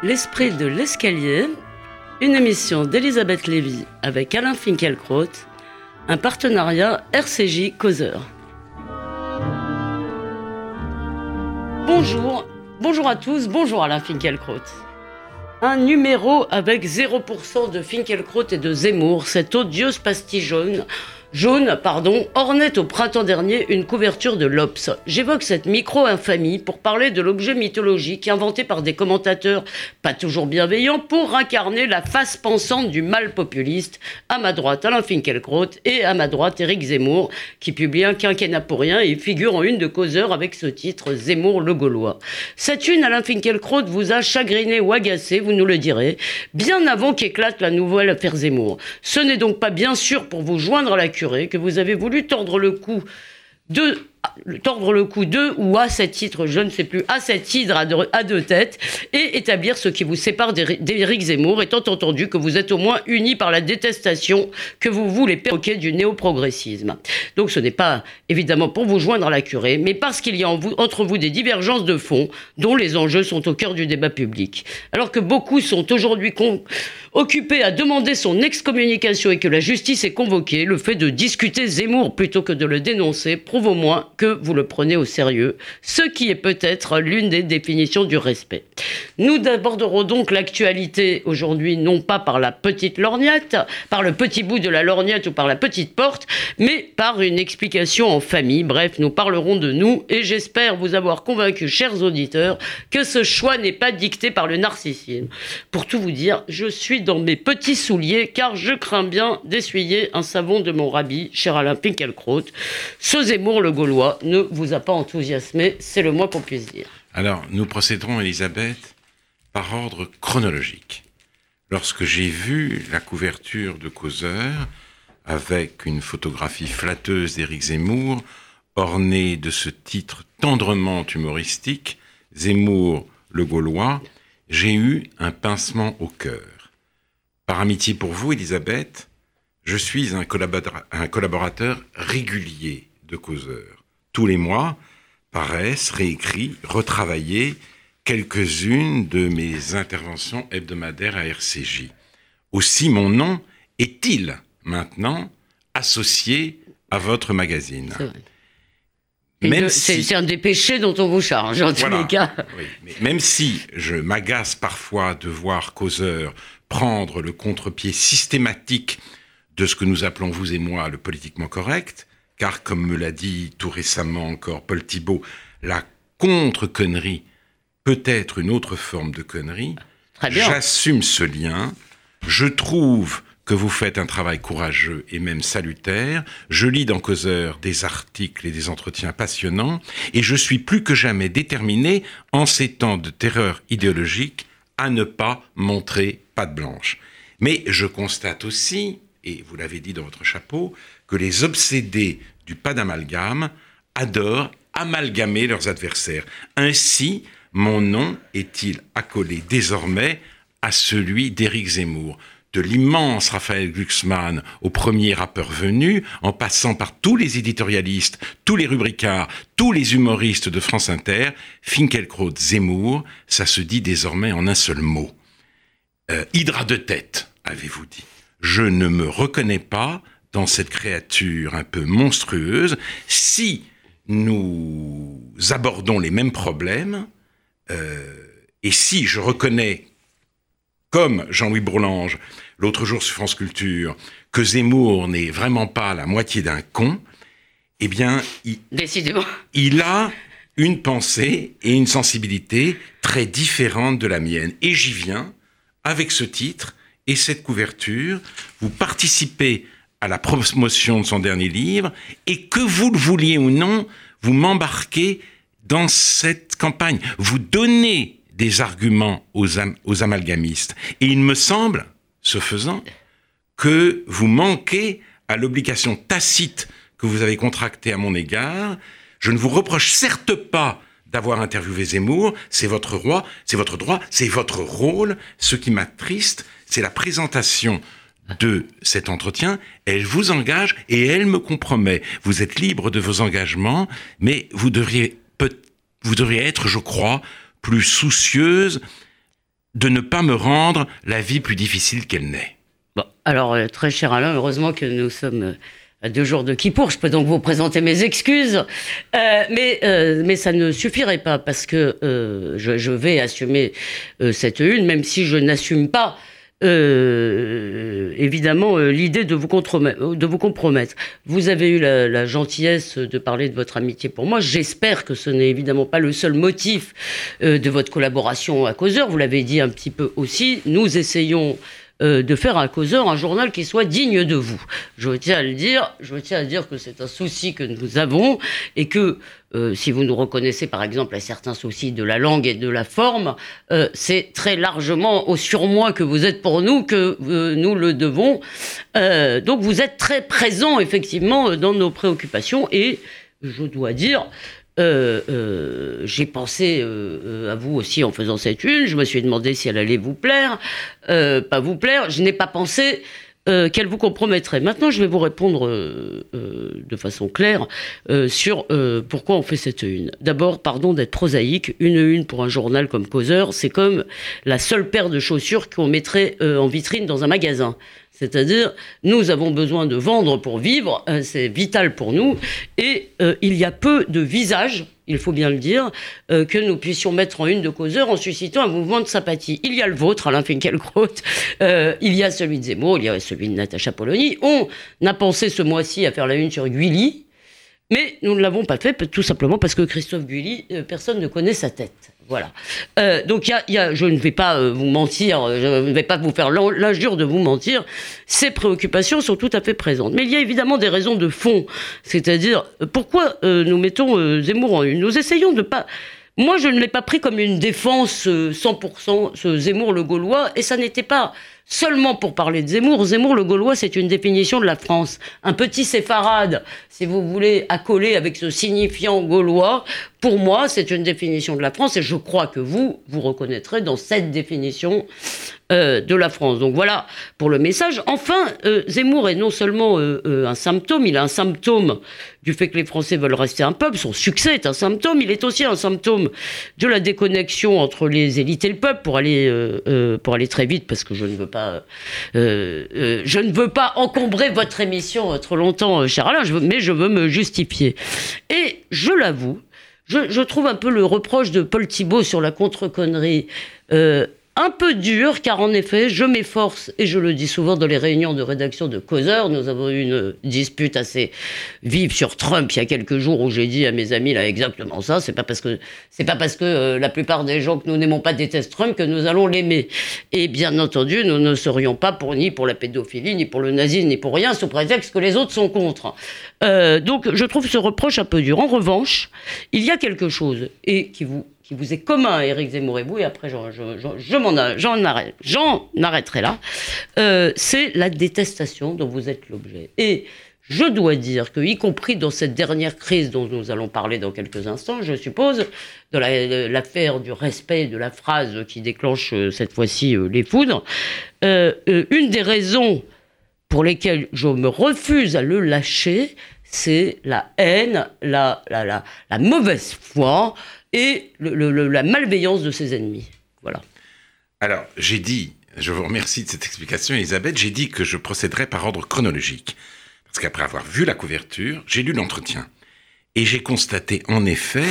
L'esprit de l'escalier, une émission d'Elisabeth Lévy avec Alain Finkielkraut, un partenariat RCJ Causeur. Bonjour, bonjour à tous, bonjour Alain Finkielkraut. Un numéro avec 0% de Finkielkraut et de Zemmour, cette odieuse pastille jaune Jaune, pardon, ornait au printemps dernier une couverture de l'Obs. J'évoque cette micro-infamie pour parler de l'objet mythologique inventé par des commentateurs pas toujours bienveillants pour incarner la face pensante du mal populiste. À ma droite, Alain Finkielkraut et à ma droite, Éric Zemmour, qui publie un quinquennat pour rien et figure en une de causeur avec ce titre Zemmour le Gaulois. Cette une, Alain Finkielkraut, vous a chagriné ou agacé, vous nous le direz, bien avant qu'éclate la nouvelle affaire Zemmour. Ce n'est donc pas bien sûr pour vous joindre à la que vous avez voulu tordre le cou de tordre le cou de ou à cet titre, je ne sais plus, à cet hydre à deux, têtes et établir ce qui vous sépare d'Éric Zemmour, étant entendu que vous êtes au moins unis par la détestation que vous voulez perroquer du néo-progressisme. Donc ce n'est pas évidemment pour vous joindre à la curée, mais parce qu'il y a entre vous des divergences de fond dont les enjeux sont au cœur du débat public. Alors que beaucoup sont aujourd'hui occupés à demander son excommunication et que la justice est convoquée, le fait de discuter Zemmour plutôt que de le dénoncer prouve au moins que vous le prenez au sérieux, ce qui est peut-être l'une des définitions du respect. Nous aborderons donc l'actualité aujourd'hui non pas par la petite lorgnette, par le petit bout de la lorgnette ou par la petite porte, mais par une explication en famille. Bref, nous parlerons de nous et j'espère vous avoir convaincu, chers auditeurs, que ce choix n'est pas dicté par le narcissisme. Pour tout vous dire, je suis dans mes petits souliers car je crains bien d'essuyer un savon de mon rabbi, cher Alain Pinkelkraut. Ce Zemmour le Gaulois ne vous a pas enthousiasmé, c'est le moins qu'on puisse dire. Alors, nous procéderons, Elisabeth, par ordre chronologique. Lorsque j'ai vu la couverture de Causeur, avec une photographie flatteuse d'Éric Zemmour, ornée de ce titre tendrement humoristique, Zemmour le Gaulois, j'ai eu un pincement au cœur. Par amitié pour vous, Elisabeth, je suis un collaborateur régulier de Causeur tous les mois, paraissent réécrits, retravaillés quelques-unes de mes interventions hebdomadaires à RCJ. Aussi mon nom est-il maintenant associé à votre magazine. C'est un des péchés dont on vous charge, en tous les cas. même si je m'agace parfois de voir Causeur prendre le contre-pied systématique de ce que nous appelons, vous et moi, le politiquement correct, car comme me l'a dit tout récemment encore Paul Thibault, la contre-connerie peut être une autre forme de connerie. J'assume ce lien. Je trouve que vous faites un travail courageux et même salutaire. Je lis dans Causeur des articles et des entretiens passionnants et je suis plus que jamais déterminé, en ces temps de terreur idéologique, à ne pas montrer patte blanche. Mais je constate aussi, et vous l'avez dit dans votre chapeau, que les obsédés du pas d'amalgame adorent amalgamer leurs adversaires. Ainsi, mon nom est-il accolé désormais à celui d'Éric Zemmour de l'immense Raphaël Glucksmann au premier rappeur venu, en passant par tous les éditorialistes, tous les rubricards, tous les humoristes de France Inter, Finkelkraut Zemmour, ça se dit désormais en un seul mot. Euh, hydra de tête, avez-vous dit. Je ne me reconnais pas dans cette créature un peu monstrueuse, si nous abordons les mêmes problèmes, euh, et si je reconnais, comme Jean-Louis Bourlange, l'autre jour sur France Culture, que Zemmour n'est vraiment pas la moitié d'un con, eh bien, il, il a une pensée et une sensibilité très différentes de la mienne. Et j'y viens avec ce titre et cette couverture. Vous participez à la promotion de son dernier livre, et que vous le vouliez ou non, vous m'embarquez dans cette campagne. Vous donnez des arguments aux, amalgamistes. Et il me semble, ce faisant, que vous manquez à l'obligation tacite que vous avez contractée à mon égard. Je ne vous reproche certes pas d'avoir interviewé Zemmour, c'est votre roi, c'est votre droit, c'est votre rôle. Ce qui m'attriste, c'est la présentation de cet entretien, elle vous engage et elle me compromet. Vous êtes libre de vos engagements, mais vous devriez, vous devriez être, je crois, plus soucieuse de ne pas me rendre la vie plus difficile qu'elle n'est. Bon, alors, euh, très cher Alain, heureusement que nous sommes euh, à deux jours de Kippour. Je peux donc vous présenter mes excuses. Euh, mais, mais ça ne suffirait pas parce que je, je, vais assumer cette une, même si je n'assume pas. Évidemment, l'idée de, vous de vous compromettre. Vous avez eu la, la, gentillesse de parler de votre amitié pour moi. J'espère que ce n'est évidemment pas le seul motif de votre collaboration à Causeur. Vous l'avez dit un petit peu aussi. Nous essayons euh, de faire un causeur, un journal qui soit digne de vous. Je tiens à le dire, je tiens à dire que c'est un souci que nous avons et que euh, si vous nous reconnaissez par exemple à certains soucis de la langue et de la forme, euh, c'est très largement au surmoi que vous êtes pour nous que euh, nous le devons. Euh, donc vous êtes très présent effectivement dans nos préoccupations et je dois dire euh, euh, j'ai pensé euh, à vous aussi en faisant cette une. Je me suis demandé si elle allait vous plaire, pas vous plaire. Je n'ai pas pensé qu'elle vous compromettrait. Maintenant, je vais vous répondre de façon claire sur pourquoi on fait cette une. D'abord, pardon d'être prosaïque. Une une pour un journal comme Causeur, c'est comme la seule paire de chaussures qu'on mettrait en vitrine dans un magasin. C'est-à-dire, nous avons besoin de vendre pour vivre, euh, c'est vital pour nous, et euh, il y a peu de visages, il faut bien le dire, euh, que nous puissions mettre en une de causeur en suscitant un mouvement de sympathie. Il y a le vôtre, Alain Finkielkraut, euh, il y a celui de Zemmour, il y a celui de Natacha Polony. On a pensé ce mois-ci à faire la une sur Guilly, mais nous ne l'avons pas fait tout simplement parce que Christophe Guilly, personne ne connaît sa tête. Voilà. Euh, donc, y a, y a, je ne vais pas euh, vous mentir, euh, je ne vais pas vous faire l'injure de vous mentir. Ces préoccupations sont tout à fait présentes. Mais il y a évidemment des raisons de fond. C'est-à-dire, pourquoi euh, nous mettons euh, Zemmour en une? Nous essayons de pas. Moi, je ne l'ai pas pris comme une défense 100%, ce Zemmour le Gaulois, et ça n'était pas seulement pour parler de Zemmour. Zemmour le Gaulois, c'est une définition de la France. Un petit séfarade, si vous voulez, accolé avec ce signifiant gaulois, pour moi, c'est une définition de la France et je crois que vous, vous reconnaîtrez dans cette définition euh, de la France. Donc voilà pour le message. Enfin, euh, Zemmour est non seulement euh, un symptôme, il a un symptôme du fait que les Français veulent rester un peuple, son succès est un symptôme, il est aussi un symptôme de la déconnexion entre les élites et le peuple pour aller, pour aller très vite, parce que je ne veux pas, je ne veux pas encombrer votre émission trop longtemps, cher Alain, mais je veux me justifier. Et je l'avoue, je, trouve un peu le reproche de Paul Thibault sur la contre-connerie euh, un peu dur, car en effet, je m'efforce, et je le dis souvent dans les réunions de rédaction de Causeur, nous avons eu une dispute assez vive sur Trump il y a quelques jours où j'ai dit à mes amis là exactement ça. C'est pas parce que c'est pas parce que euh, la plupart des gens que nous n'aimons pas détestent Trump que nous allons l'aimer. Et bien entendu, nous ne serions pas pour ni pour la pédophilie, ni pour le nazisme, ni pour rien, sous prétexte que les autres sont contre. Euh, donc, je trouve ce reproche un peu dur. En revanche, il y a quelque chose et qui vous qui vous est commun, Éric Zemmour et vous, et après j'en je, je, je arrête, arrêterai là, euh, c'est la détestation dont vous êtes l'objet. Et je dois dire que, y compris dans cette dernière crise dont nous allons parler dans quelques instants, je suppose, dans l'affaire la, du respect de la phrase qui déclenche euh, cette fois-ci euh, les foudres, une des raisons pour lesquelles je me refuse à le lâcher, c'est la haine, la, la, la, la mauvaise foi, et la malveillance de ses ennemis. Voilà. Alors, j'ai dit, je vous remercie de cette explication, Elisabeth, j'ai dit que je procéderais par ordre chronologique. Parce qu'après avoir vu la couverture, j'ai lu l'entretien. Et j'ai constaté en effet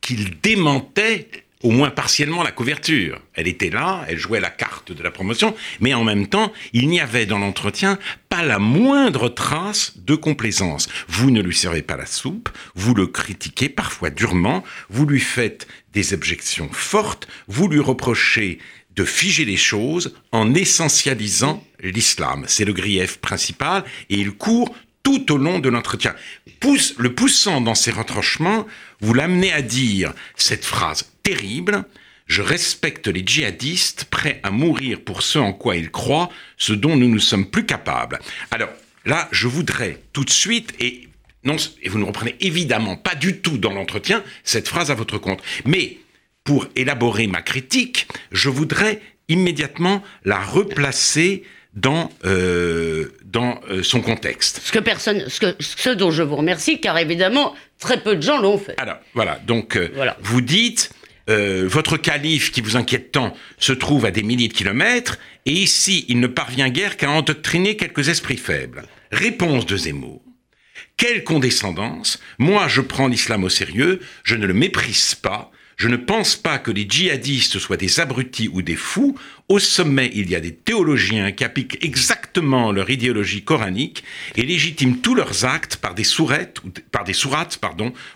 qu'il démentait au moins partiellement la couverture. Elle était là, elle jouait la carte de la promotion, mais en même temps, il n'y avait dans l'entretien pas la moindre trace de complaisance. Vous ne lui servez pas la soupe, vous le critiquez parfois durement, vous lui faites des objections fortes, vous lui reprochez de figer les choses en essentialisant l'islam. C'est le grief principal et il court tout au long de l'entretien. Pousse, le poussant dans ses retranchements, vous l'amenez à dire cette phrase terrible, je respecte les djihadistes prêts à mourir pour ce en quoi ils croient, ce dont nous ne sommes plus capables. Alors là, je voudrais tout de suite, et, non, et vous ne reprenez évidemment pas du tout dans l'entretien cette phrase à votre compte, mais pour élaborer ma critique, je voudrais immédiatement la replacer dans, euh, dans euh, son contexte. Ce que personne, ce, que, ce dont je vous remercie, car évidemment, très peu de gens l'ont fait. Alors, voilà, donc, euh, voilà. vous dites, euh, votre calife qui vous inquiète tant se trouve à des milliers de kilomètres, et ici il ne parvient guère qu'à endoctriner quelques esprits faibles. Réponse de Zemmour. Quelle condescendance Moi, je prends l'islam au sérieux, je ne le méprise pas, je ne pense pas que les djihadistes soient des abrutis ou des fous. Au sommet, il y a des théologiens qui appliquent exactement leur idéologie coranique et légitiment tous leurs actes par des sourates,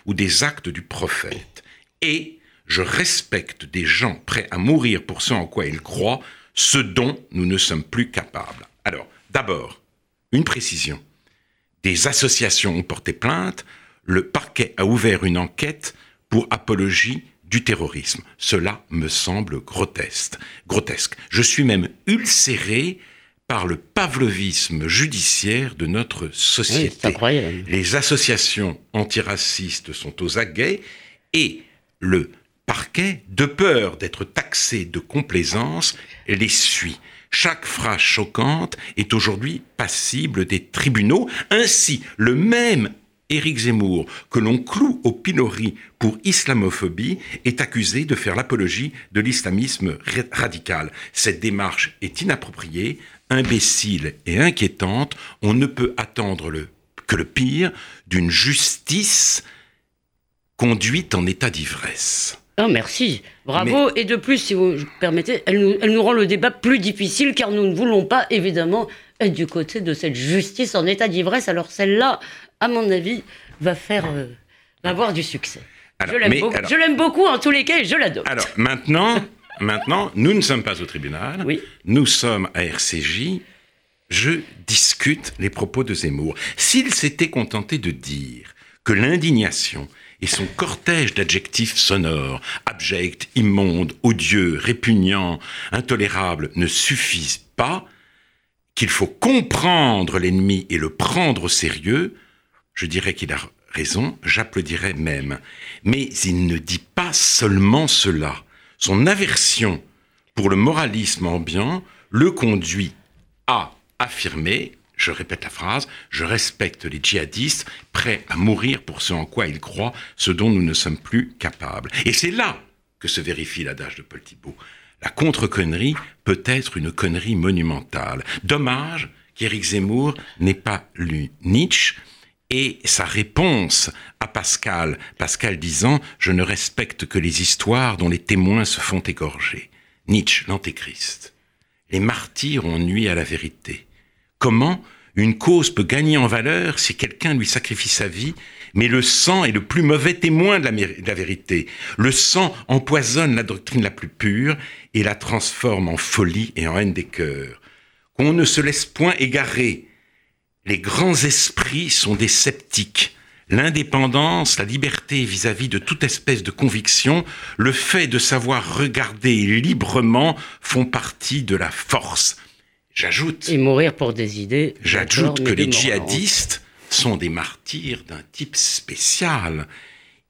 ou des actes du prophète. Et je respecte des gens prêts à mourir pour ce en quoi ils croient, ce dont nous ne sommes plus capables. Alors, d'abord, une précision. Des associations ont porté plainte, le parquet a ouvert une enquête pour apologie du terrorisme. Cela me semble grotesque. grotesque. Je suis même ulcéré par le pavlovisme judiciaire de notre société. Les associations antiracistes sont aux aguets et le parquet, de peur d'être taxé de complaisance, les suit. Chaque phrase choquante est aujourd'hui passible des tribunaux. Ainsi, le même Éric Zemmour, que l'on cloue au pilori pour islamophobie, est accusé de faire l'apologie de l'islamisme radical. Cette démarche est inappropriée, imbécile et inquiétante. On ne peut attendre que le pire d'une justice conduite en état d'ivresse. Oh, merci, bravo. Et de plus, si vous permettez, elle nous, elle nous rend le débat plus difficile car nous ne voulons pas, évidemment, être du côté de cette justice en état d'ivresse. Alors celle-là, à mon avis, va faire, euh, va avoir du succès. je l'aime beaucoup, en tous les cas et je l'adopte. Alors maintenant, maintenant, nous ne sommes pas au tribunal. Oui. Nous sommes à RCJ. Je discute les propos de Zemmour. S'il s'était contenté de dire que l'indignation et son cortège d'adjectifs sonores, abject, immonde, odieux, répugnant, intolérable, ne suffisent pas, qu'il faut comprendre l'ennemi et le prendre au sérieux, je dirais qu'il a raison, j'applaudirais même. Mais il ne dit pas seulement cela. Son aversion pour le moralisme ambiant le conduit à affirmer, je répète la phrase, je respecte les djihadistes prêts à mourir pour ce en quoi ils croient, ce dont nous ne sommes plus capables. Et c'est là que se vérifie l'adage de Paul Thibault. La contre-connerie peut être une connerie monumentale. Dommage qu'Éric Zemmour n'ait pas lu Nietzsche, et sa réponse à Pascal, Pascal disant ⁇ Je ne respecte que les histoires dont les témoins se font égorger ⁇ Nietzsche, l'antéchrist. Les martyrs ont nuit à la vérité. Comment une cause peut gagner en valeur si quelqu'un lui sacrifie sa vie, mais le sang est le plus mauvais témoin de la, vérité. Le sang empoisonne la doctrine la plus pure et la transforme en folie et en haine des cœurs. Qu'on ne se laisse point égarer les grands esprits sont des sceptiques. L'indépendance, la liberté vis-à-vis de toute espèce de conviction, le fait de savoir regarder librement font partie de la force. J'ajoute. Et mourir pour des idées. J'ajoute que les djihadistes sont des martyrs d'un type spécial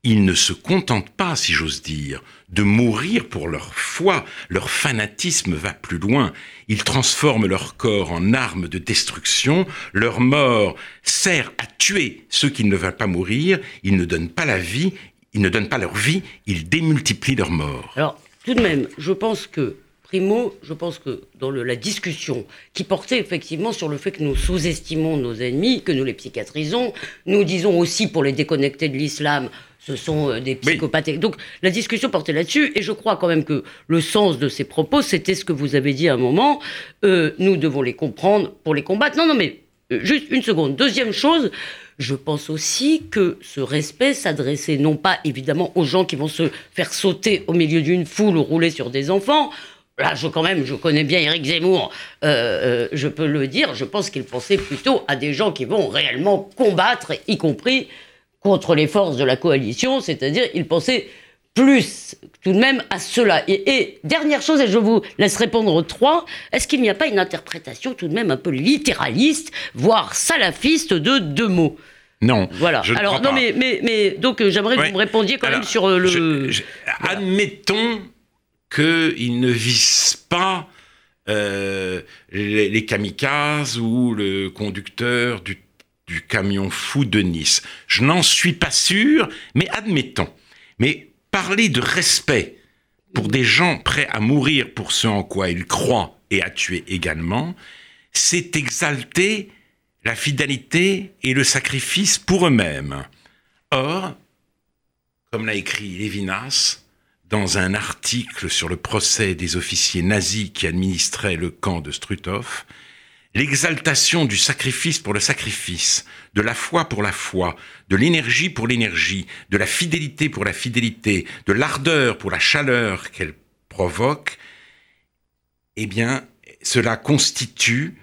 ils ne se contentent pas, si j'ose dire, de mourir pour leur foi. Leur fanatisme va plus loin. Ils transforment leur corps en arme de destruction. Leur mort sert à tuer ceux qui ne veulent pas mourir. Ils ne donnent pas la vie. Ils ne donnent pas leur vie. Ils démultiplient leur mort. Alors, tout de même, je pense que Primo, je pense que dans la discussion qui portait effectivement sur le fait que nous sous-estimons nos ennemis, que nous les psychiatrisons, nous disons aussi pour les déconnecter de l'islam, ce sont euh, des psychopathes. Donc la discussion portait là-dessus, et je crois quand même que le sens de ces propos, c'était ce que vous avez dit à un moment. Euh, nous devons les comprendre pour les combattre. Non, non, mais euh, juste une seconde. Deuxième chose, je pense aussi que ce respect s'adressait non pas évidemment aux gens qui vont se faire sauter au milieu d'une foule ou rouler sur des enfants. Là, je quand même, je connais bien Éric Zemmour, je peux le dire. Je pense qu'il pensait plutôt à des gens qui vont réellement combattre, y compris contre les forces de la coalition, c'est-à-dire il pensait plus tout de même à cela. Et, dernière chose, et je vous laisse répondre aux trois, est-ce qu'il n'y a pas une interprétation tout de même un peu littéraliste, voire salafiste de deux mots? Non. Voilà. Je Alors, non, mais, mais, mais, donc, euh, j'aimerais que vous me répondiez quand même sur euh, le. Admettons qu'il ne vise pas euh, les, les, kamikazes ou le conducteur du du camion fou de Nice. Je n'en suis pas sûr, mais admettons. Mais parler de respect pour des gens prêts à mourir pour ce en quoi ils croient et à tuer également, c'est exalter la fidélité et le sacrifice pour eux-mêmes. Or, comme l'a écrit Lévinas dans un article sur le procès des officiers nazis qui administraient le camp de Struthof, l'exaltation du sacrifice pour le sacrifice, de la foi pour la foi, de l'énergie pour l'énergie, de la fidélité pour la fidélité, de l'ardeur pour la chaleur qu'elle provoque, eh bien, cela constitue,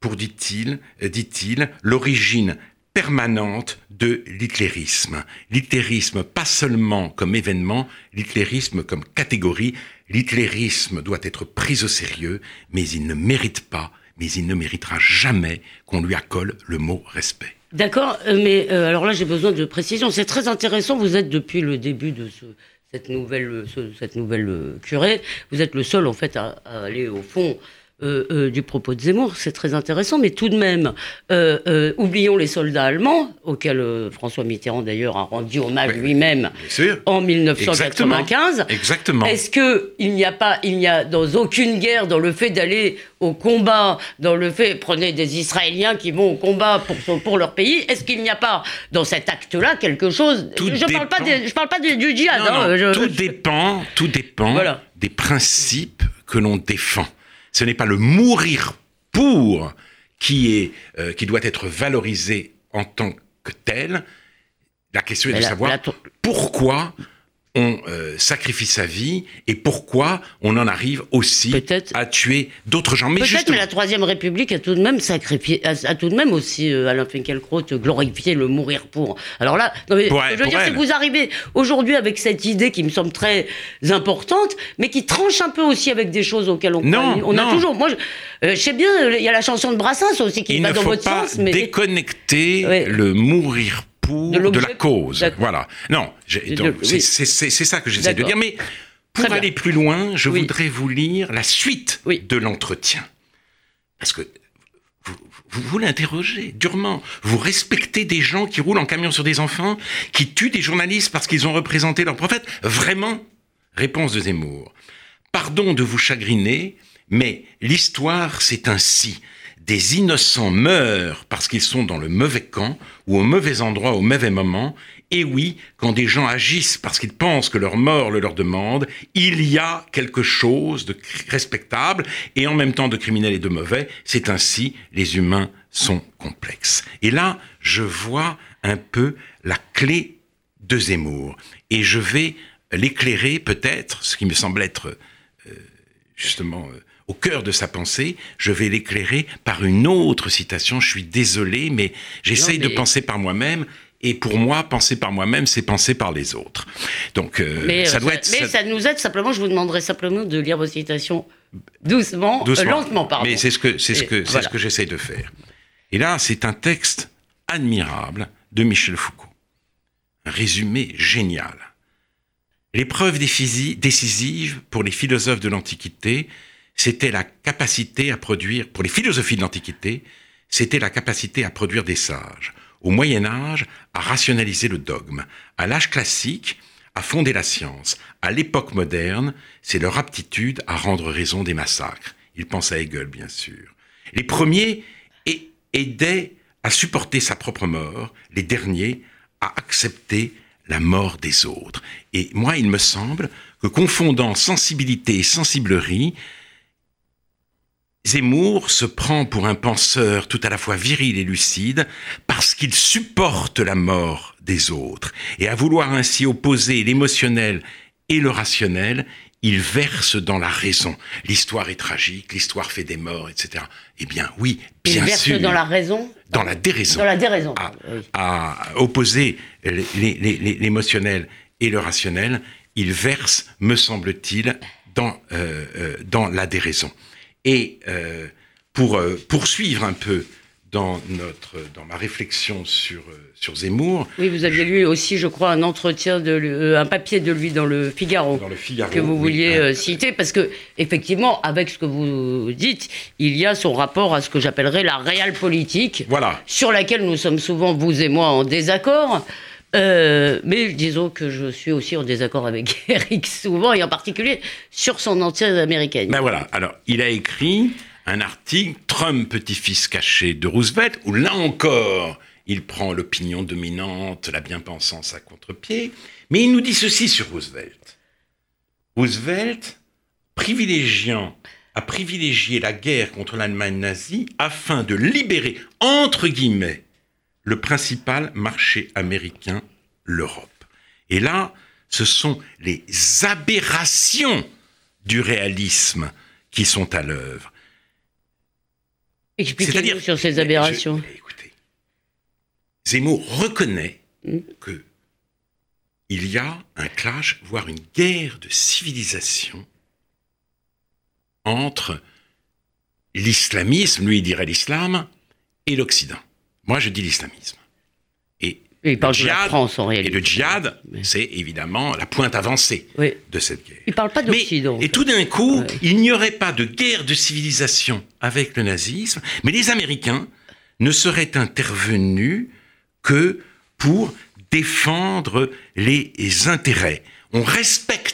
pour dit-il, dit-il, l'origine permanente de l'hitlérisme. L'hitlérisme pas seulement comme événement, l'hitlérisme comme catégorie. L'hitlérisme doit être pris au sérieux, mais il ne mérite pas, mais il ne méritera jamais qu'on lui accole le mot respect. D'accord, euh, mais euh, alors là j'ai besoin de précision. C'est très intéressant. Vous êtes depuis le début de cette nouvelle, cette nouvelle euh, curée, vous êtes le seul en fait à aller au fond euh, euh, du propos de Zemmour, c'est très intéressant, mais tout de même, euh, oublions les soldats allemands, auxquels François Mitterrand d'ailleurs a rendu hommage lui-même en 1995. Exactement. Est-ce que il n'y a pas, il n'y a dans aucune guerre, dans le fait d'aller au combat, dans le fait, prenez des Israéliens qui vont au combat pour, pour leur pays, est-ce qu'il n'y a pas dans cet acte-là quelque chose? Je ne parle pas, je parle pas du djihad. Hein, tout dépend, tout dépend des principes que l'on défend. Ce n'est pas le mourir pour qui, est, euh, qui doit être valorisé en tant que tel. La question est de savoir pourquoi on euh, sacrifie sa vie et pourquoi on en arrive aussi à tuer d'autres gens. Mais peut-être, mais la Troisième République a tout de même sacrifié, a, tout de même aussi, euh, Alain Finkielkraut, glorifié le mourir pour. Alors là, je veux dire, si vous arrivez aujourd'hui avec cette idée qui me semble très importante, mais qui tranche un peu aussi avec des choses auxquelles on non, On a toujours. Moi, je, euh, sais bien, il y a la chanson de Brassens aussi qui va dans votre sens. Mais déconnecter le mourir pour de, la cause. Voilà. Non, c'est ça que j'essaie de dire. Mais pour aller plus loin, je voudrais vous lire la suite de l'entretien. Parce que vous, vous, l'interrogez durement. Vous respectez des gens qui roulent en camion sur des enfants, qui tuent des journalistes parce qu'ils ont représenté leur prophète Vraiment Réponse de Zemmour. Pardon de vous chagriner, mais l'histoire, c'est ainsi des innocents meurent parce qu'ils sont dans le mauvais camp ou au mauvais endroit au mauvais moment. Et oui, quand des gens agissent parce qu'ils pensent que leur mort le leur demande, il y a quelque chose de respectable et en même temps de criminel et de mauvais. C'est ainsi, les humains sont complexes. Et là, je vois un peu la clé de Zemmour. Et je vais l'éclairer peut-être, ce qui me semble être euh, justement... Euh, au cœur de sa pensée, je vais l'éclairer par une autre citation. Je suis désolé, mais j'essaye de penser par moi-même. Et pour moi, penser par moi-même, c'est penser par les autres. Donc, euh, ça doit être. Mais ça... nous aide simplement. Je vous demanderai simplement de lire vos citations doucement, euh, lentement, pardon. Mais c'est ce que c'est ce que c'est ce que j'essaye de faire. Et là, c'est un texte admirable de Michel Foucault, un résumé génial. L'épreuve décisive pour les philosophes de l'Antiquité, c'était la capacité à produire, pour les philosophies de l'Antiquité, c'était la capacité à produire des sages. Au Moyen Âge, à rationaliser le dogme. À l'âge classique, à fonder la science. À l'époque moderne, c'est leur aptitude à rendre raison des massacres. Ils pensent à Hegel, bien sûr. Les premiers aidaient à supporter sa propre mort, les derniers à accepter la mort des autres. Et moi, il me semble que confondant sensibilité et sensiblerie, Zemmour se prend pour un penseur tout à la fois viril et lucide parce qu'il supporte la mort des autres. Et à vouloir ainsi opposer l'émotionnel et le rationnel, il verse dans la raison. L'histoire est tragique, l'histoire fait des morts, etc. Eh bien, oui, bien il verse dans la raison Dans la déraison. Dans la déraison. À, opposer l'émotionnel et le rationnel, il verse, me semble-t-il, dans, euh, euh, dans la déraison. Et euh, pour euh, poursuivre un peu dans, notre, dans ma réflexion sur, euh, sur Zemmour. Oui, vous aviez lu aussi, je crois, un entretien, de, un papier de lui dans le Figaro. Dans le Figaro. Que vous vouliez citer, parce que, effectivement, avec ce que vous dites, il y a son rapport à ce que j'appellerais la réelle politique. Voilà. Sur laquelle nous sommes souvent, vous et moi, en désaccord. Euh, mais disons que je suis aussi en désaccord avec Eric souvent, et en particulier sur son entière américaine. Ben voilà, alors il a écrit un article, Trump, petit-fils caché de Roosevelt, où là encore, il prend l'opinion dominante, la bien-pensance à contre-pied, mais il nous dit ceci sur Roosevelt. Roosevelt, privilégiant, a privilégié la guerre contre l'Allemagne nazie afin de libérer, entre guillemets, le principal marché américain, l'Europe. Et là, ce sont les aberrations du réalisme qui sont à l'œuvre. Expliquez-nous sur ces aberrations. écoutez, Zemmour reconnaît hmm. que il y a un clash, voire une guerre de civilisation entre l'islamisme, lui il dirait l'islam, et l'Occident. Moi je dis l'islamisme. Et, il parle de la France en réalité. Et le djihad, c'est évidemment la pointe avancée de cette guerre. Il parle pas d'Occident. Et tout d'un coup, il n'y aurait pas de guerre de civilisation avec le nazisme, mais les Américains ne seraient intervenus que pour défendre les intérêts. On respecte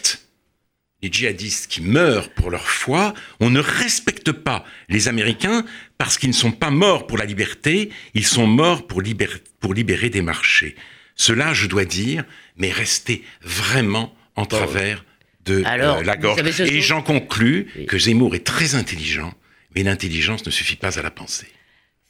les djihadistes qui meurent pour leur foi, on ne respecte pas les Américains parce qu'ils ne sont pas morts pour la liberté, ils sont morts pour, libérer, des marchés. Cela, je dois dire, mais rester vraiment en travers de euh, la gorge. Et j'en conclus que Zemmour est très intelligent, mais l'intelligence ne suffit pas à la penser.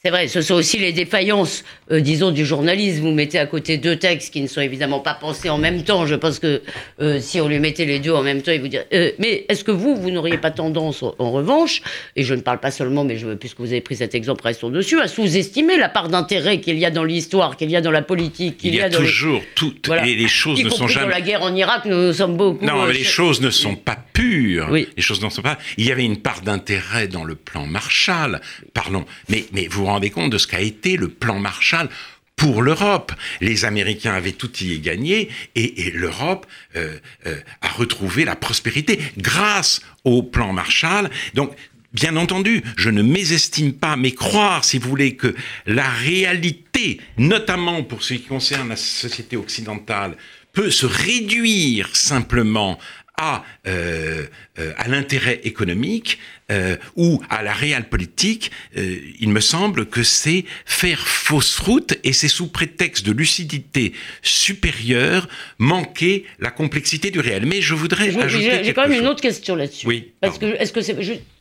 C'est vrai, ce sont aussi les défaillances, euh, disons, du journalisme. Vous mettez à côté deux textes qui ne sont évidemment pas pensés en même temps. Je pense que euh, si on lui mettait les deux en même temps, il vous dirait. Euh, mais est-ce que vous, vous n'auriez pas tendance, en revanche, et je ne parle pas seulement, mais je, puisque vous avez pris cet exemple, restons dessus, à sous-estimer la part d'intérêt qu'il y a dans l'histoire, qu'il y a dans la politique, qu'il y, a, toujours toutes les, choses ne sont jamais. Dans la guerre en Irak, nous sommes beaucoup. Non, mais les choses ne sont pas pures. Oui. Les choses ne sont pas. Il y avait une part d'intérêt dans le plan Marshall. Parlons. Mais mais vous rendez compte de ce qu'a été le plan Marshall pour l'Europe. Les Américains avaient tout y gagné et, l'Europe euh, euh, a retrouvé la prospérité grâce au plan Marshall. Donc, bien entendu, je ne mésestime pas, mais croire, si vous voulez, que la réalité, notamment pour ce qui concerne la société occidentale, peut se réduire simplement à, euh, euh, à l'intérêt économique euh, ou à la réelle politique, il me semble que c'est faire fausse route et c'est sous prétexte de lucidité supérieure manquer la complexité du réel. Mais je voudrais ajouter J'ai quand même une autre question là-dessus. Oui. Parce que est-ce que c'est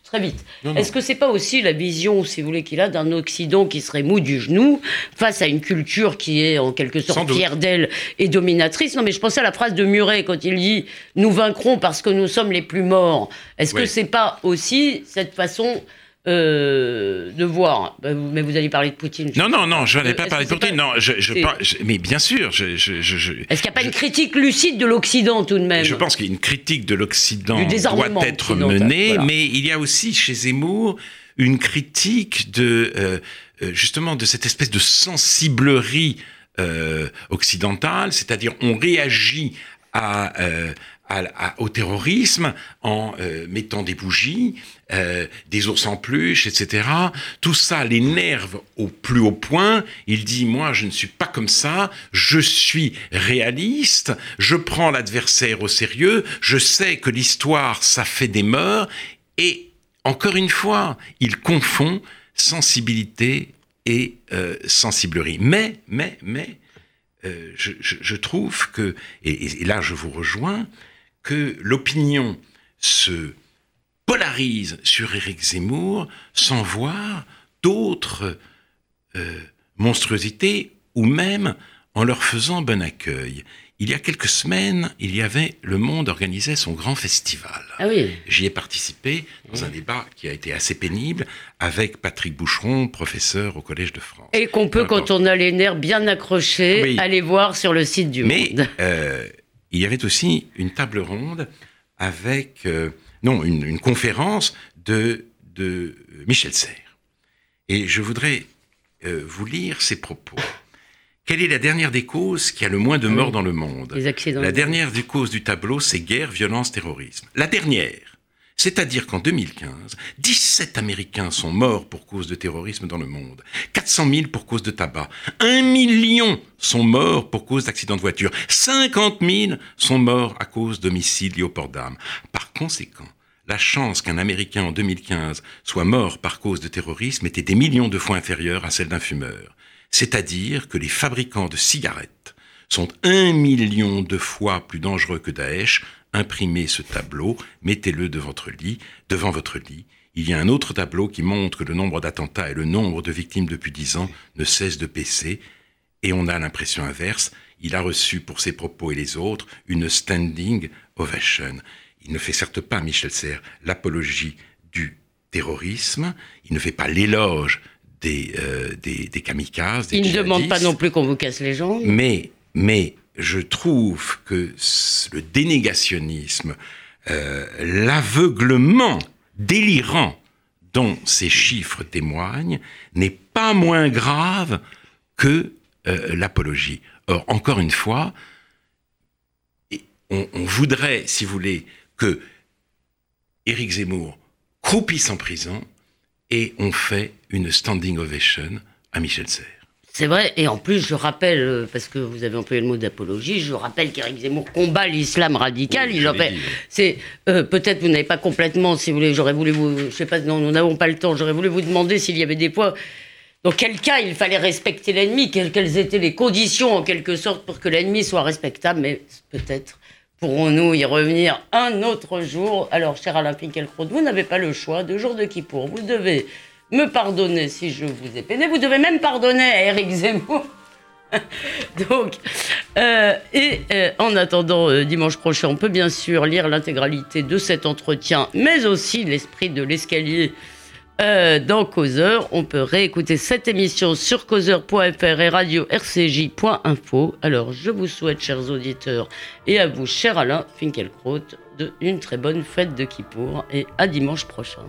très vite. Est-ce que c'est pas aussi la vision, si vous voulez, qu'il a d'un Occident qui serait mou du genou face à une culture qui est en quelque sorte fière d'elle et dominatrice? Non, mais je pensais à la phrase de Muret quand il dit "Nous vaincrons parce que nous sommes les plus morts". Est-ce que c'est pas aussi cette façon euh, de voir. Bah, mais vous allez parler de Poutine. Non, non, non, je n'allais pas parler de Poutine. Non, je, mais bien sûr. Je, Est-ce qu'il n'y a pas une critique lucide de l'Occident tout de même Je pense qu'il y a une critique de l'Occident doit être menée, mais il y a aussi chez Zemmour une critique de euh, euh, justement de cette espèce de sensiblerie occidentale, c'est-à-dire on réagit à, au terrorisme en euh, mettant des bougies, euh, des ours en peluche, etc. Tout ça l'énerve au plus haut point. Il dit, moi, je ne suis pas comme ça, je suis réaliste, je prends l'adversaire au sérieux, je sais que l'histoire, ça fait des morts, et encore une fois, il confond sensibilité et euh, sensiblerie. Mais, mais, mais, je, trouve que, et, là je vous rejoins, que l'opinion se polarise sur Éric Zemmour sans voir d'autres euh, monstruosités ou même en leur faisant bon accueil. Il y a quelques semaines, il y avait Le Monde organisait son grand festival. Ah oui. J'y ai participé dans un débat qui a été assez pénible avec Patrick Boucheron, professeur au Collège de France. Et qu'on peut, quand on a les nerfs bien accrochés, aller voir sur le site du Mais, Monde. Euh, il y avait aussi une table ronde avec, euh, non, une, conférence de, de Michel Serres. Et je voudrais euh, vous lire ses propos. Quelle est la dernière des causes qui a le moins de morts dans le monde? Les accidents. La dernière des causes du tableau, c'est guerre, violence, terrorisme. La dernière, C'est-à-dire qu'en 2015, 17 Américains sont morts pour cause de terrorisme dans le monde, 400 000 pour cause de tabac, 1 million sont morts pour cause d'accidents de voiture, 50 000 sont morts à cause d'homicides liés au port d'armes. Par conséquent, la chance qu'un Américain en 2015 soit mort par cause de terrorisme était des millions de fois inférieure à celle d'un fumeur. C'est-à-dire que les fabricants de cigarettes sont un million de fois plus dangereux que Daesh, imprimez ce tableau, mettez-le devant votre lit, devant votre lit. Il y a un autre tableau qui montre que le nombre d'attentats et le nombre de victimes depuis dix ans ne cessent de baisser, et on a l'impression inverse. Il a reçu pour ses propos et les autres une standing ovation. Il ne fait certes pas, Michel Serres, l'apologie du terrorisme, il ne fait pas l'éloge des, euh, des, kamikazes. il ne demande pas non plus qu'on vous casse les jambes. Mais, mais je trouve que le dénégationnisme, euh, l'aveuglement délirant dont ces chiffres témoignent n'est pas moins grave que euh, l'apologie. Or, encore une fois, on, voudrait, si vous voulez, que Éric Zemmour croupisse en prison et on fait une standing ovation à Michel Serres. C'est vrai, et en plus, je rappelle, euh, parce que vous avez employé le mot d'apologie, je rappelle qu'Éric Zemmour combat l'islam radical. il c'est euh, peut-être vous n'avez pas complètement, si vous voulez, j'aurais voulu vous, je sais pas, non, nous n'avons pas le temps. J'aurais voulu vous demander s'il y avait des points. Dans quel cas il fallait respecter l'ennemi, quelles, étaient les conditions en quelque sorte pour que l'ennemi soit respectable, mais peut-être pourrons-nous y revenir un autre jour. Alors, cher Alain Finkielkraut, vous n'avez pas le choix. De jour de Kippour, vous devez me pardonner si je vous ai peiné. Vous devez même pardonner à Eric Zemmour. Donc, euh, et euh, en attendant euh, dimanche prochain, on peut bien sûr lire l'intégralité de cet entretien, mais aussi l'esprit de l'escalier dans Causeur. On peut réécouter cette émission sur causeur.fr et radio rcj.info. Alors, je vous souhaite, chers auditeurs, et à vous, cher Alain Finkielkraut, de une très bonne fête de Kippour et à dimanche prochain.